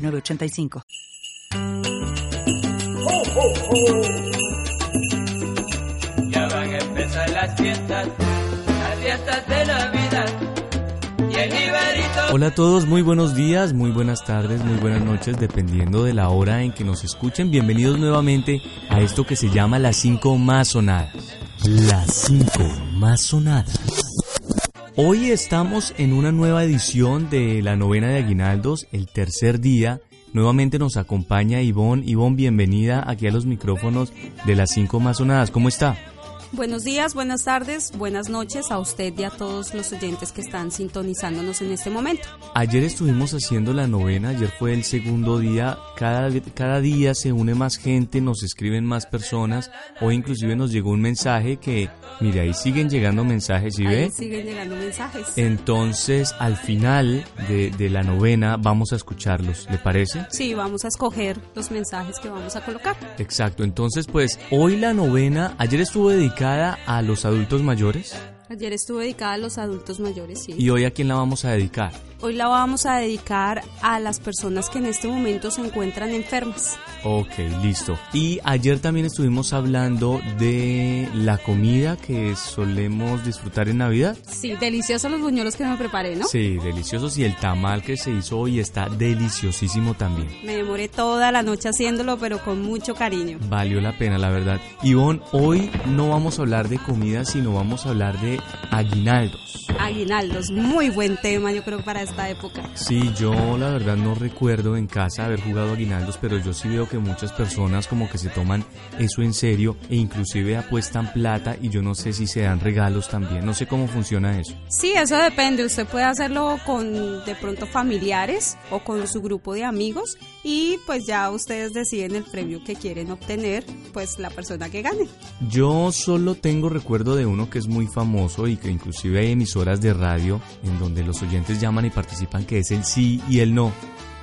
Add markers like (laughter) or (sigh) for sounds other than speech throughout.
985. Ya van a empezar las fiestas, las fiestas de Navidad. Y el Iberito. Hola a todos, muy buenos días, muy buenas tardes, muy buenas noches, dependiendo de la hora en que nos escuchen. Bienvenidos nuevamente a esto que se llama Las 5 más sonadas. Las 5 más sonadas. Hoy estamos en una nueva edición de la novena de Aguinaldos, el tercer día. Nuevamente nos acompaña Ivonne. Ivonne, bienvenida aquí a los micrófonos de las cinco más sonadas. ¿Cómo está? Buenos días, buenas tardes, buenas noches a usted y a todos los oyentes que están sintonizándonos en este momento. Ayer estuvimos haciendo la novena, ayer fue el segundo día, cada, cada día se une más gente, nos escriben más personas, o inclusive nos llegó un mensaje que, mire, ahí siguen llegando mensajes, ¿y ve? siguen llegando mensajes. Entonces, al final de, de la novena vamos a escucharlos, ¿le parece? Sí, vamos a escoger los mensajes que vamos a colocar. Exacto, entonces pues hoy la novena, ayer estuvo dedicada a los adultos mayores? Ayer estuve dedicada a los adultos mayores, sí. ¿Y hoy a quién la vamos a dedicar? Hoy la vamos a dedicar a las personas que en este momento se encuentran enfermas. Ok, listo. Y ayer también estuvimos hablando de la comida que solemos disfrutar en Navidad. Sí, deliciosos los buñuelos que me preparé, ¿no? Sí, deliciosos y el tamal que se hizo hoy está deliciosísimo también. Me demoré toda la noche haciéndolo, pero con mucho cariño. Valió la pena, la verdad. Ivonne, hoy no vamos a hablar de comida, sino vamos a hablar de aguinaldos. Aguinaldos, muy buen tema yo creo para esta época. Sí, yo la verdad no recuerdo en casa haber jugado aguinaldos, pero yo sí veo que muchas personas como que se toman eso en serio e inclusive apuestan plata y yo no sé si se dan regalos también, no sé cómo funciona eso. Sí, eso depende, usted puede hacerlo con de pronto familiares o con su grupo de amigos y pues ya ustedes deciden el premio que quieren obtener, pues la persona que gane. Yo solo tengo recuerdo de uno que es muy famoso y que inclusive hay emisoras de radio en donde los oyentes llaman y participan que es el sí y el no,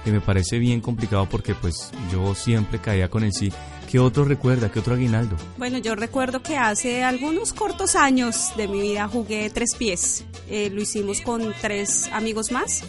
que me parece bien complicado porque pues yo siempre caía con el sí ¿Qué otro recuerda? ¿Qué otro aguinaldo? Bueno, yo recuerdo que hace algunos cortos años de mi vida jugué tres pies. Eh, lo hicimos con tres amigos más.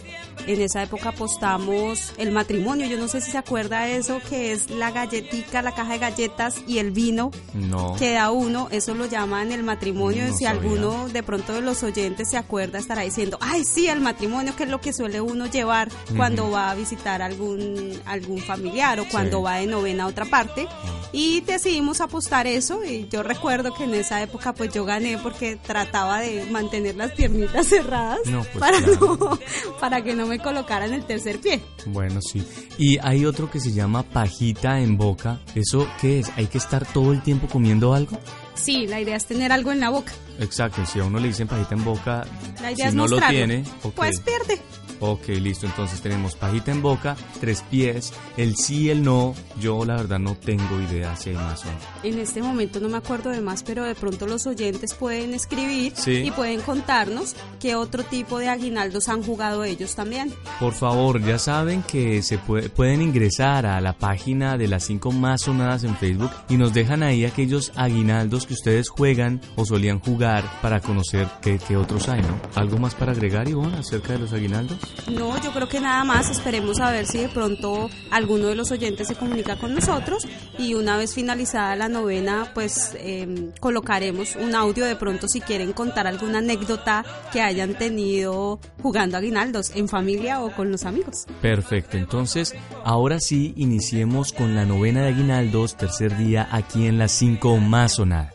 En esa época apostamos el matrimonio. Yo no sé si se acuerda de eso, que es la galletica, la caja de galletas y el vino no. que da uno. Eso lo llaman el matrimonio. si alguno de pronto de los oyentes se acuerda, estará diciendo, ay, sí, el matrimonio, que es lo que suele uno llevar cuando va a visitar algún, algún familiar o cuando va de novena a otra parte y decidimos apostar eso y yo recuerdo que en esa época pues yo gané porque trataba de mantener las piernitas (laughs) cerradas no, pues para, claro. para que no me colocaran el tercer pie. Bueno, sí. Y hay otro que se llama pajita en boca. ¿Eso qué es? ¿Hay que estar todo el tiempo comiendo algo? Sí, la idea es tener algo en la boca. Exacto, si a uno le dicen pajita en boca, la idea si es no mostrarlo. lo tiene, okay. pues pierde. Ok, listo. Entonces tenemos pajita en boca, tres pies, el sí el no. Yo la verdad no tengo idea si hay más o no. En este momento no me acuerdo de más, pero de pronto los oyentes pueden escribir Sí. y pueden contarnos qué otro tipo de aguinaldos han jugado ellos también. Por favor, ya saben que se puede- pueden ingresar a la página de las cinco más sonadas en Facebook y nos dejan ahí aquellos aguinaldos que ustedes juegan o solían jugar para conocer qué, qué otros hay, ¿no? ¿Algo más para agregar, Ivonne, acerca de los aguinaldos? No, yo creo que nada más. Esperemos a ver si de pronto alguno de los oyentes se comunica con nosotros y una vez finalizada la novena, pues eh, colocaremos un audio de pronto si quieren contar alguna anécdota que hayan tenido jugando aguinaldos en familia o con los amigos. Perfecto, entonces ahora sí iniciemos con la novena de aguinaldos, tercer día aquí en las cinco más sonadas.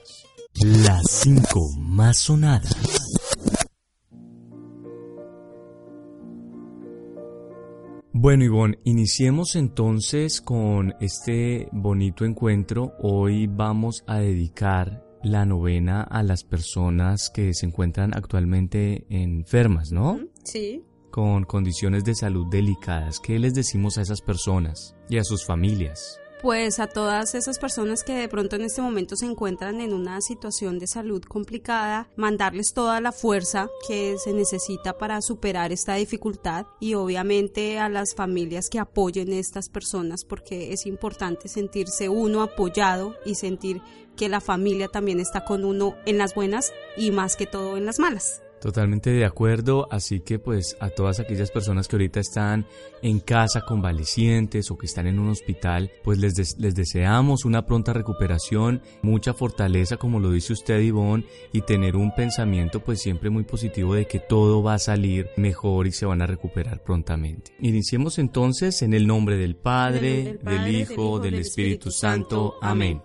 Las cinco más sonadas. Bueno, Ivonne, iniciemos entonces con este bonito encuentro. Hoy vamos a dedicar la novena a las personas que se encuentran actualmente enfermas, ¿no? Sí. con condiciones de salud delicadas, ¿qué les decimos a esas personas y a sus familias? Pues a todas esas personas que de pronto en este momento se encuentran en una situación de salud complicada, mandarles toda la fuerza que se necesita para superar esta dificultad y obviamente a las familias que apoyen a estas personas porque es importante sentirse uno apoyado y sentir que la familia también está con uno en las buenas y más que todo en las malas. Totalmente de acuerdo, así que pues a todas aquellas personas que ahorita están en casa convalecientes o que están en un hospital, pues les, les deseamos una pronta recuperación, mucha fortaleza como lo dice usted Ivonne y tener un pensamiento pues siempre muy positivo de que todo va a salir mejor y se van a recuperar prontamente. Iniciemos entonces en el nombre del Padre, del, Hijo, del, Espíritu, Santo. Amén.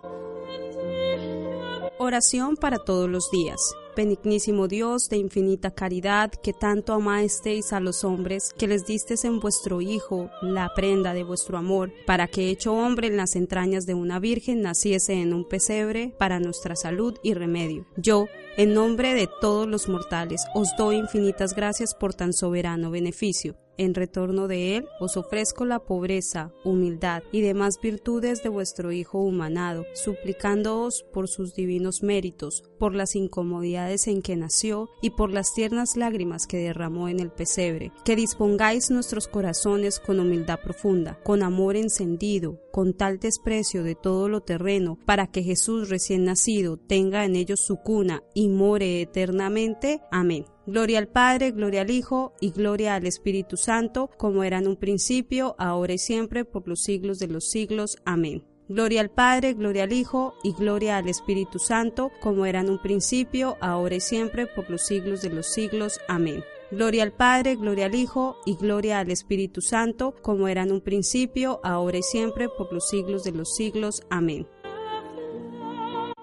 Oración para todos los días. Benignísimo Dios de infinita caridad, que tanto amasteis a los hombres, que les distes en vuestro Hijo la prenda de vuestro amor, para que hecho hombre en las entrañas de una virgen naciese en un pesebre para nuestra salud y remedio. Yo, en nombre de todos los mortales, os doy infinitas gracias por tan soberano beneficio. En retorno de él os ofrezco la pobreza, humildad y demás virtudes de vuestro Hijo humanado, suplicándoos por sus divinos méritos, por las incomodidades en que nació y por las tiernas lágrimas que derramó en el pesebre, que dispongáis nuestros corazones con humildad profunda, con amor encendido, con tal desprecio de todo lo terreno, para que Jesús recién nacido tenga en ellos su cuna y more eternamente. Amén. Gloria al Padre, gloria al Hijo y gloria al Espíritu Santo, como era en un principio, ahora y siempre, por los siglos de los siglos. Amén. Gloria al Padre, gloria al Hijo y gloria al Espíritu Santo, como era en un principio, ahora y siempre, por los siglos de los siglos. Amén. Gloria al Padre, gloria al Hijo y gloria al Espíritu Santo, como era en un principio, ahora y siempre, por los siglos de los siglos. Amén.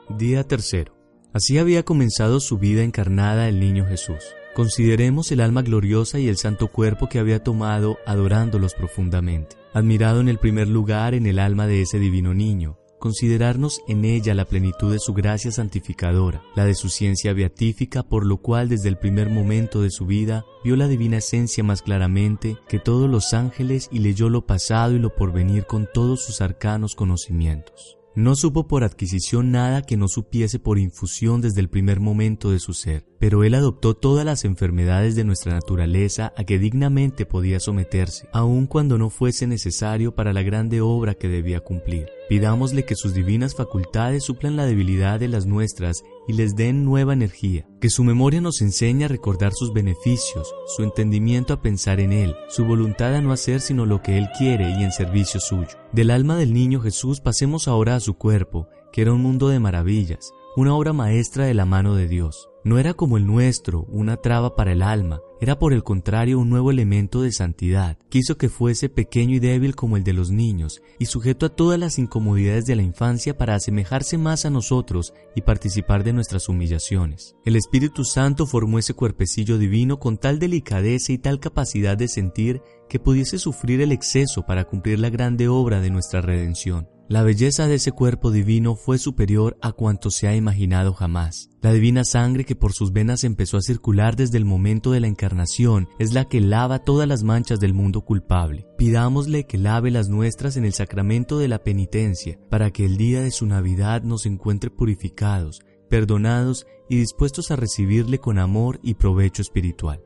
Día tercero. Así había comenzado su vida encarnada el niño Jesús. Consideremos el alma gloriosa y el santo cuerpo que había tomado adorándolos profundamente. Admirado en el primer lugar en el alma de ese divino niño, considerarnos en ella la plenitud de su gracia santificadora, la de su ciencia beatífica, por lo cual desde el primer momento de su vida vio la divina esencia más claramente que todos los ángeles y leyó lo pasado y lo porvenir con todos sus arcanos conocimientos. No supo por adquisición nada que no supiese por infusión desde el primer momento de su ser, pero él adoptó todas las enfermedades de nuestra naturaleza a que dignamente podía someterse, aun cuando no fuese necesario para la grande obra que debía cumplir. Pidámosle que sus divinas facultades suplan la debilidad de las nuestras y les den nueva energía, que su memoria nos enseñe a recordar sus beneficios, su entendimiento a pensar en Él, su voluntad a no hacer sino lo que Él quiere y en servicio suyo. Del alma del niño Jesús pasemos ahora a su cuerpo, que era un mundo de maravillas, una obra maestra de la mano de Dios. No era como el nuestro, una traba para el alma, era por el contrario un nuevo elemento de santidad. Quiso que fuese pequeño y débil como el de los niños, y sujeto a todas las incomodidades de la infancia para asemejarse más a nosotros y participar de nuestras humillaciones. El Espíritu Santo formó ese cuerpecillo divino con tal delicadeza y tal capacidad de sentir que pudiese sufrir el exceso para cumplir la grande obra de nuestra redención. La belleza de ese cuerpo divino fue superior a cuanto se ha imaginado jamás. La divina sangre que por sus venas empezó a circular desde el momento de la encarnación es la que lava todas las manchas del mundo culpable. Pidámosle que lave las nuestras en el sacramento de la penitencia, para que el día de su Navidad nos encuentre purificados, perdonados y dispuestos a recibirle con amor y provecho espiritual.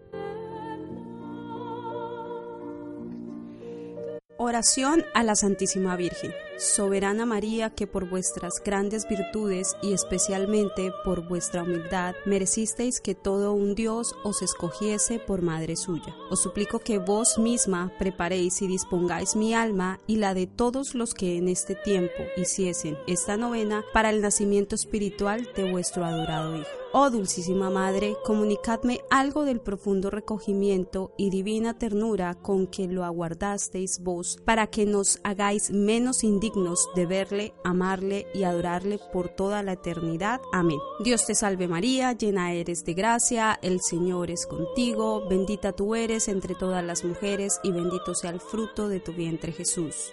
Oración a la Santísima Virgen. Soberana María, que por vuestras grandes virtudes y especialmente por vuestra humildad merecisteis que todo un Dios os escogiese por madre suya. Os suplico que vos misma preparéis y dispongáis mi alma y la de todos los que en este tiempo hiciesen esta novena para el nacimiento espiritual de vuestro adorado Hijo. Oh Dulcísima Madre, comunicadme algo del profundo recogimiento y divina ternura con que lo aguardasteis vos, para que nos hagáis menos indignos de verle, amarle y adorarle por toda la eternidad. Amén. Dios te salve María, llena eres de gracia, el Señor es contigo, bendita tú eres entre todas las mujeres y bendito sea el fruto de tu vientre Jesús.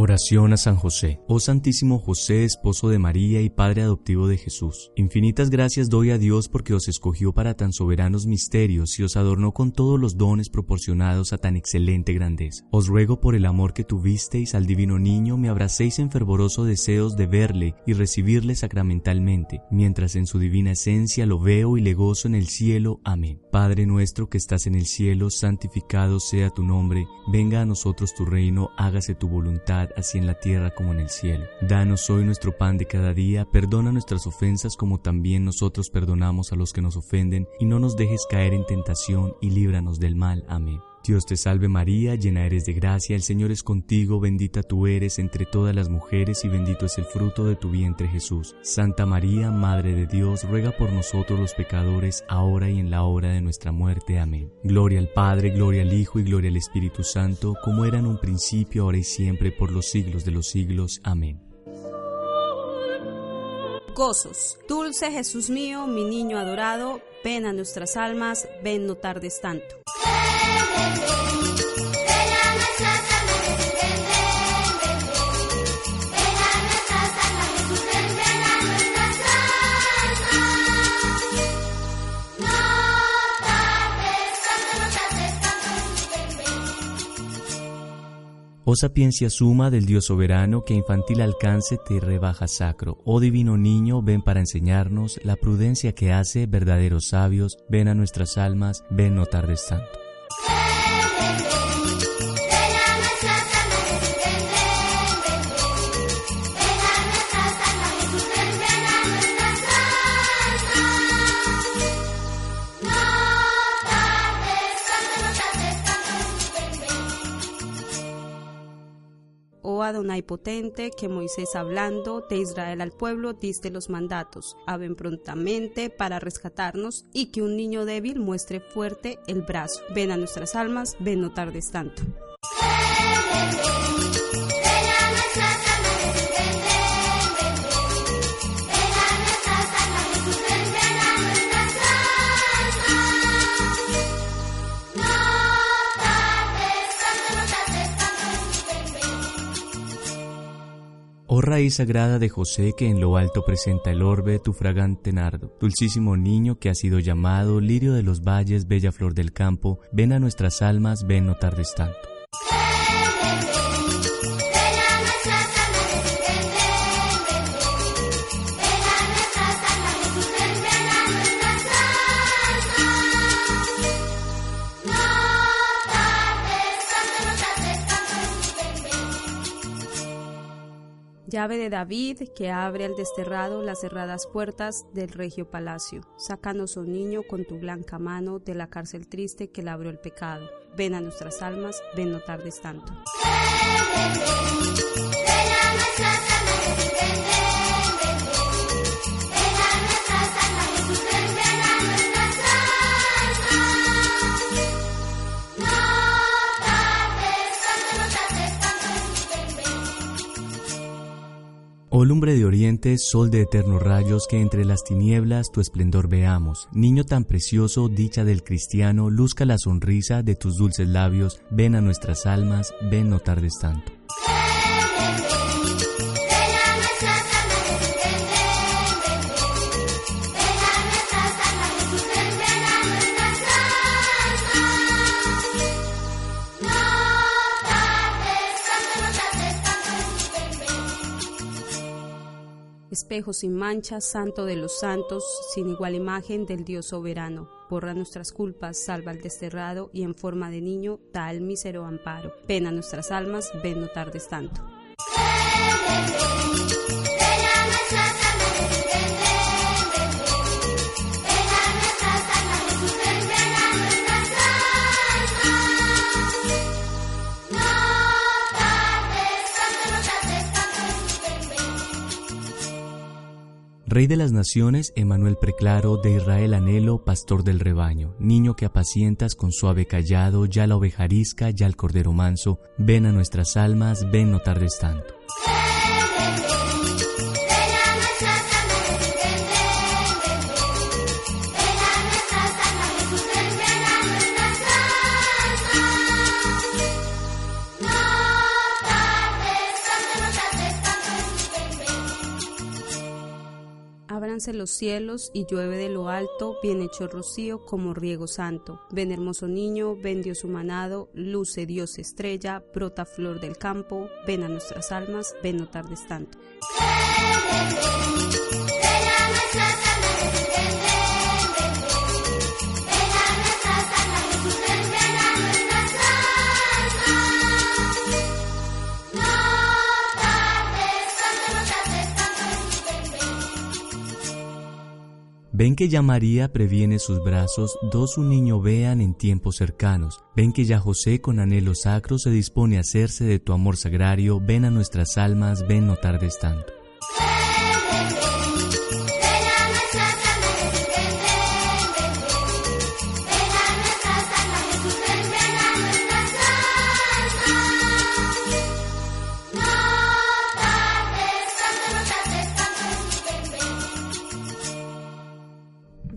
Oración a San José. Oh Santísimo José, esposo de María y Padre adoptivo de Jesús. Infinitas gracias doy a Dios porque os escogió para tan soberanos misterios y os adornó con todos los dones proporcionados a tan excelente grandeza. Os ruego por el amor que tuvisteis al divino niño me abracéis en fervoroso deseos de verle y recibirle sacramentalmente, mientras en su divina esencia lo veo y le gozo en el cielo. Amén. Padre nuestro que estás en el cielo, santificado sea tu nombre, venga a nosotros tu reino, hágase tu voluntad así en la tierra como en el cielo. Danos hoy nuestro pan de cada día, perdona nuestras ofensas como también nosotros perdonamos a los que nos ofenden, y no nos dejes caer en tentación, y líbranos del mal. Amén. Dios te salve María, llena eres de gracia, el Señor es contigo, bendita tú eres entre todas las mujeres y bendito es el fruto de tu vientre Jesús. Santa María, Madre de Dios, ruega por nosotros los pecadores, ahora y en la hora de nuestra muerte. Amén. Gloria al Padre, gloria al Hijo y gloria al Espíritu Santo, como era en un principio, ahora y siempre, por los siglos de los siglos. Amén. Gozos. Dulce Jesús mío, mi niño adorado, ven a nuestras almas, ven no tardes tanto. Oh sapiencia suma del Dios soberano, que infantil alcance te rebaja sacro. Oh divino niño, ven para enseñarnos la prudencia que hace verdaderos sabios. Ven a nuestras almas, ven no tardes tanto. Adonai potente, que Moisés hablando de Israel al pueblo diste los mandatos, ven prontamente para rescatarnos y que un niño débil muestre fuerte el brazo. Ven a nuestras almas, ven no tardes tanto. Oh raíz sagrada de José que en lo alto presenta el orbe tu fragante nardo, dulcísimo niño que ha sido llamado lirio de los valles, bella flor del campo, ven a nuestras almas, ven no tardes tanto. Llave de David que abre al desterrado las cerradas puertas del regio palacio. Sácanos, oh niño, con tu blanca mano de la cárcel triste que labró el pecado. Ven a nuestras almas, ven no tardes tanto. Lumbre de oriente, sol de eternos rayos, que entre las tinieblas tu esplendor veamos. Niño tan precioso, dicha del cristiano, luzca la sonrisa de tus dulces labios, ven a nuestras almas, ven no tardes tanto. Espejo sin mancha, santo de los santos, sin igual imagen del Dios soberano. Borra nuestras culpas, salva al desterrado y en forma de niño da el mísero amparo. Ven a nuestras almas, ven no tardes tanto. Rey de las naciones, Emanuel Preclaro, de Israel anhelo, pastor del rebaño, niño que apacientas con suave callado, ya la ovejarisca, ya el cordero manso, ven a nuestras almas, ven no tardes tanto. Los cielos y llueve de lo alto, bien hecho rocío como riego santo. Ven hermoso niño, ven Dios humanado, luce Dios estrella, brota flor del campo, ven a nuestras almas, ven no tardes tanto. Ven que ya María previene sus brazos, dos un niño vean en tiempos cercanos. Ven que ya José con anhelo sacro se dispone a hacerse de tu amor sagrario. Ven a nuestras almas, ven no tardes tanto.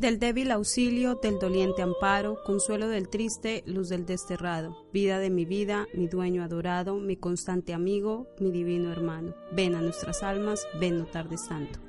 Del débil auxilio, del doliente amparo, consuelo del triste, luz del desterrado, vida de mi vida, mi dueño adorado, mi constante amigo, mi divino hermano. Ven a nuestras almas, ven no tardes santo.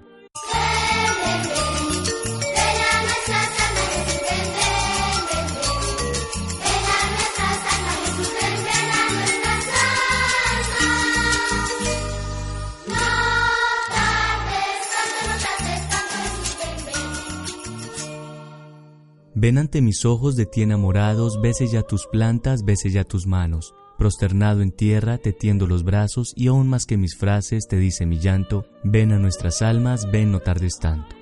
Ven ante mis ojos de ti enamorados, bese ya tus plantas, bese ya tus manos. Prosternado en tierra, te tiendo los brazos, y aún más que mis frases, te dice mi llanto, ven a nuestras almas, ven no tardes tanto.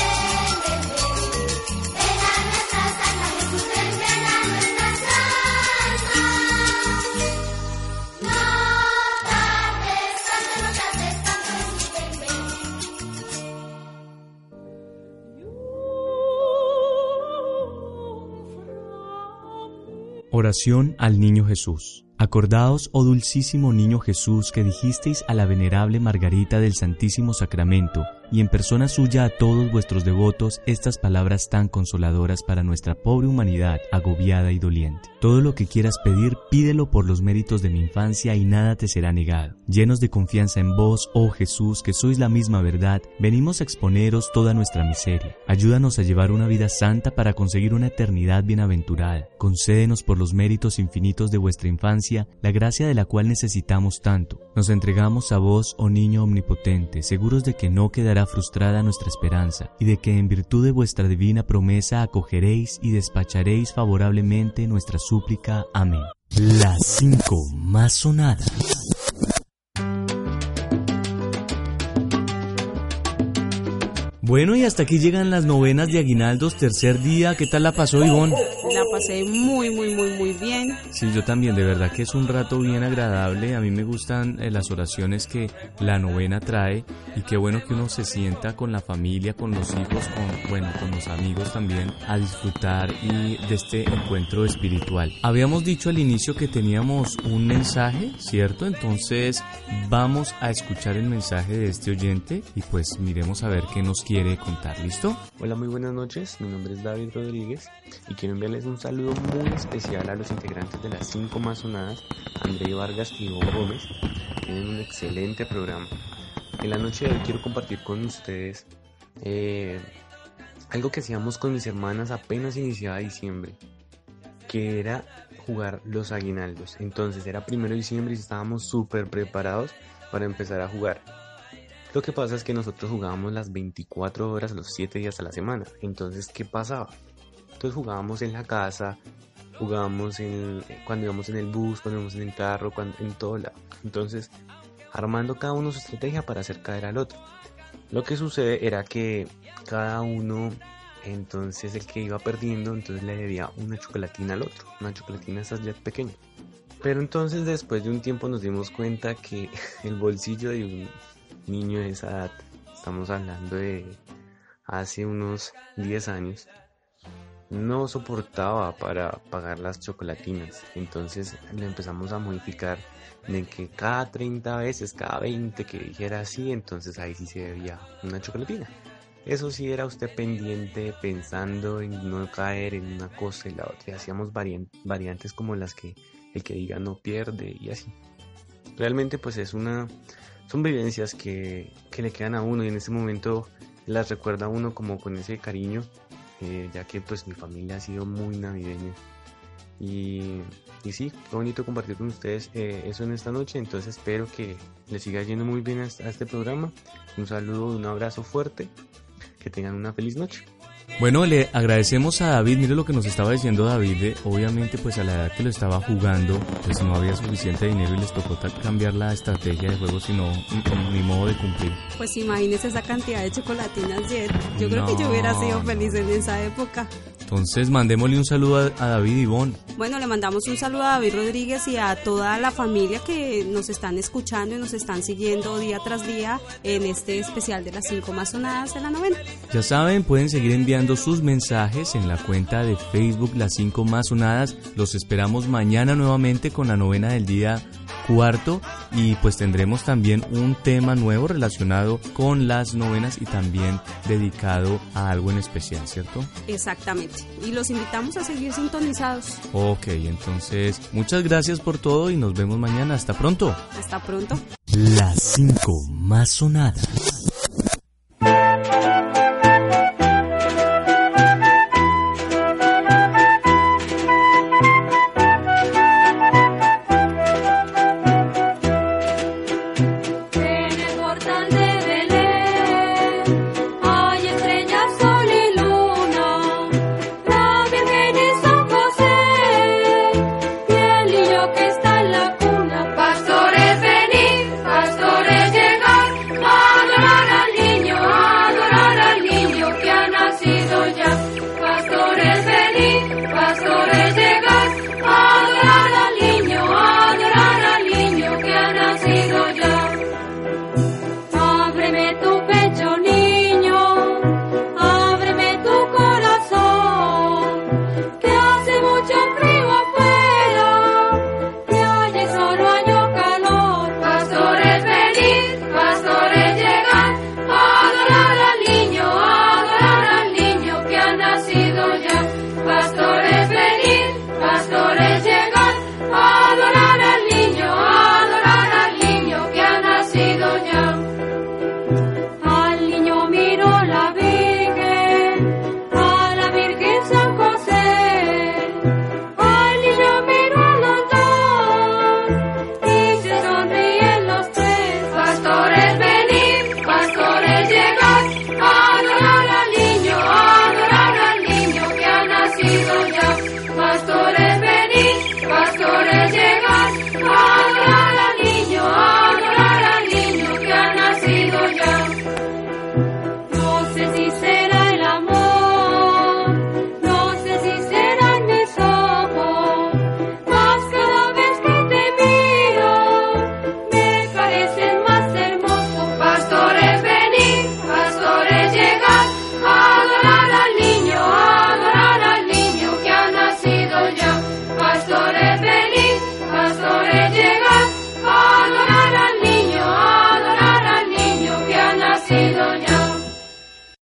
Oración al Niño Jesús. Acordaos, oh dulcísimo Niño Jesús, que dijisteis a la venerable Margarita del Santísimo Sacramento, y en persona suya a todos vuestros devotos estas palabras tan consoladoras para nuestra pobre humanidad agobiada y doliente. Todo lo que quieras pedir, pídelo por los méritos de mi infancia y nada te será negado. Llenos de confianza en vos, oh Jesús, que sois la misma verdad, venimos a exponeros toda nuestra miseria. Ayúdanos a llevar una vida santa para conseguir una eternidad bienaventurada. Concédenos por los méritos infinitos de vuestra infancia la gracia de la cual necesitamos tanto. Nos entregamos a vos, oh niño omnipotente, seguros de que no quedará frustrada nuestra esperanza, y de que en virtud de vuestra divina promesa acogeréis y despacharéis favorablemente nuestra súplica. Amén. Las cinco más sonadas. Bueno, y hasta aquí llegan las novenas de Aguinaldos, tercer día. ¿Qué tal la pasó, Ivonne? La pasé muy, muy, muy, muy bien. Sí, yo también, de verdad que es un rato bien agradable. A mí me gustan eh, las oraciones que la novena trae y qué bueno que uno se sienta con la familia, con los hijos, con, bueno, con los amigos también a disfrutar y de este encuentro espiritual. Habíamos dicho al inicio que teníamos un mensaje, ¿cierto? Entonces vamos a escuchar el mensaje de este oyente y pues miremos a ver qué nos quiere contar. ¿Listo? Hola, muy buenas noches. Mi nombre es David Rodríguez y quiero enviarles un saludo muy especial a los integrantes de las cinco masonadas, André Vargas y Hugo Gómez. Tienen un excelente programa. En la noche de hoy quiero compartir con ustedes eh, algo que hacíamos con mis hermanas apenas iniciaba diciembre, que era jugar los aguinaldos. Entonces era primero de diciembre y estábamos súper preparados para empezar a jugar. Lo que pasa es que nosotros jugábamos las 24 horas, los 7 días a la semana. Entonces, ¿qué pasaba? Entonces jugábamos en la casa, jugábamos en, cuando íbamos en el bus, cuando íbamos en el carro, cuando, en todo lado. Entonces, armando cada uno su estrategia para hacer caer al otro. Lo que sucede era que cada uno, entonces el que iba perdiendo, entonces le debía una chocolatina al otro, una chocolatina esas ya pequeña. Pero entonces después de un tiempo nos dimos cuenta que (laughs) el bolsillo de un niño de esa edad, estamos hablando de hace unos 10 años, no soportaba para pagar las chocolatinas. Entonces le empezamos a modificar de que cada 30 veces, cada 20 que dijera así, entonces ahí sí se debía una chocolatina. Eso sí era usted pendiente pensando en no caer en una cosa y la otra. Hacíamos variantes como las que el que diga no pierde y así. Realmente pues es una... Son vivencias que, que le quedan a uno y en ese momento las recuerda a uno como con ese cariño, eh, ya que pues mi familia ha sido muy navideña y, y sí, qué bonito compartir con ustedes eh, eso en esta noche. Entonces espero que les siga yendo muy bien a este programa. Un saludo, un abrazo fuerte. Que tengan una feliz noche. Bueno, le agradecemos a David, mire lo que nos estaba diciendo David, obviamente pues a la edad que lo estaba jugando, pues no había suficiente dinero y les tocó cambiar la estrategia de juego, sino ni modo de cumplir. Pues imagínese esa cantidad de chocolatinas, Jet. Yo creo que yo hubiera sido feliz en esa época. Entonces mandémosle un saludo a, David Ivón. Bueno, le mandamos un saludo a David Rodríguez y a toda la familia que nos están escuchando y nos están siguiendo día tras día en este especial de las cinco más sonadas de la novena. Ya saben, pueden seguir enviando sus mensajes en la cuenta de Facebook Las cinco más sonadas. Los esperamos mañana nuevamente con la novena del día cuarto y pues tendremos también un tema nuevo relacionado con las novenas y también dedicado a algo en especial, ¿cierto? Exactamente. Y los invitamos a seguir sintonizados. Ok, entonces muchas gracias por todo y nos vemos mañana. Hasta pronto. Hasta pronto. Las cinco más sonadas.